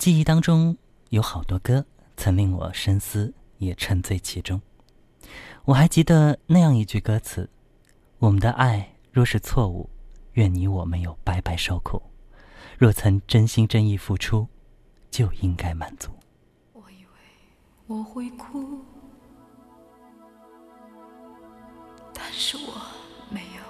记忆当中有好多歌曾令我深思，也沉醉其中。我还记得那样一句歌词：“我们的爱若是错误，愿你我没有白白受苦；若曾真心真意付出，就应该满足。”我以为我会哭，但是我没有，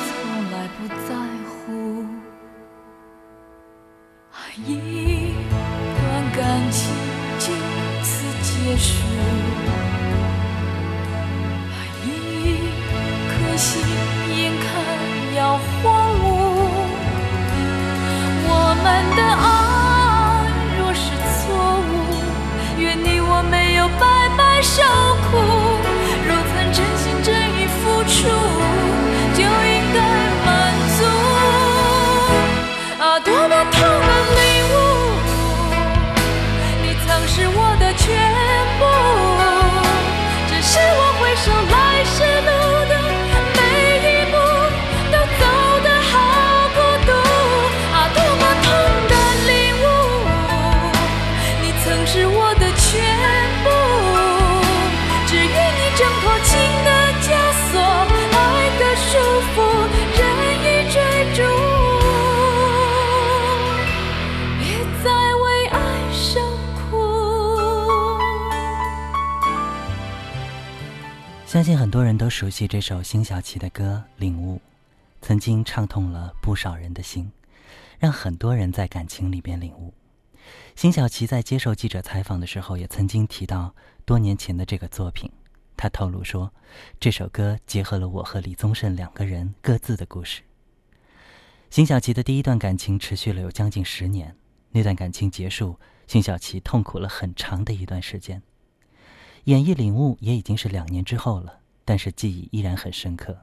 白相信很多人都熟悉这首辛晓琪的歌《领悟》，曾经唱痛了不少人的心，让很多人在感情里边领悟。辛晓琪在接受记者采访的时候，也曾经提到多年前的这个作品。他透露说，这首歌结合了我和李宗盛两个人各自的故事。辛晓琪的第一段感情持续了有将近十年，那段感情结束，辛晓琪痛苦了很长的一段时间。演绎领悟也已经是两年之后了，但是记忆依然很深刻。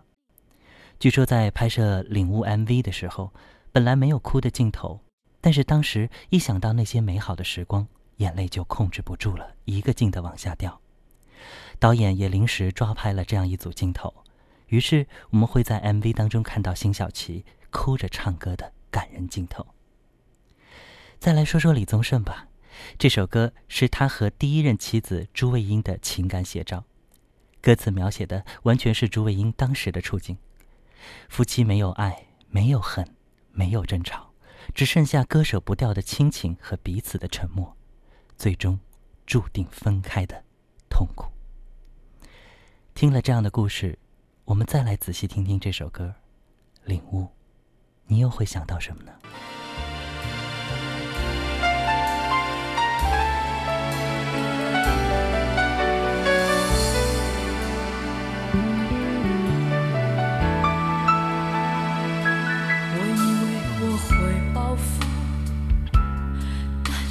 据说在拍摄领悟 MV 的时候，本来没有哭的镜头，但是当时一想到那些美好的时光，眼泪就控制不住了，一个劲的往下掉。导演也临时抓拍了这样一组镜头，于是我们会在 MV 当中看到辛晓琪哭着唱歌的感人镜头。再来说说李宗盛吧。这首歌是他和第一任妻子朱卫英的情感写照，歌词描写的完全是朱卫英当时的处境。夫妻没有爱，没有恨，没有争吵，只剩下割舍不掉的亲情和彼此的沉默，最终注定分开的痛苦。听了这样的故事，我们再来仔细听听这首歌，领悟，你又会想到什么呢？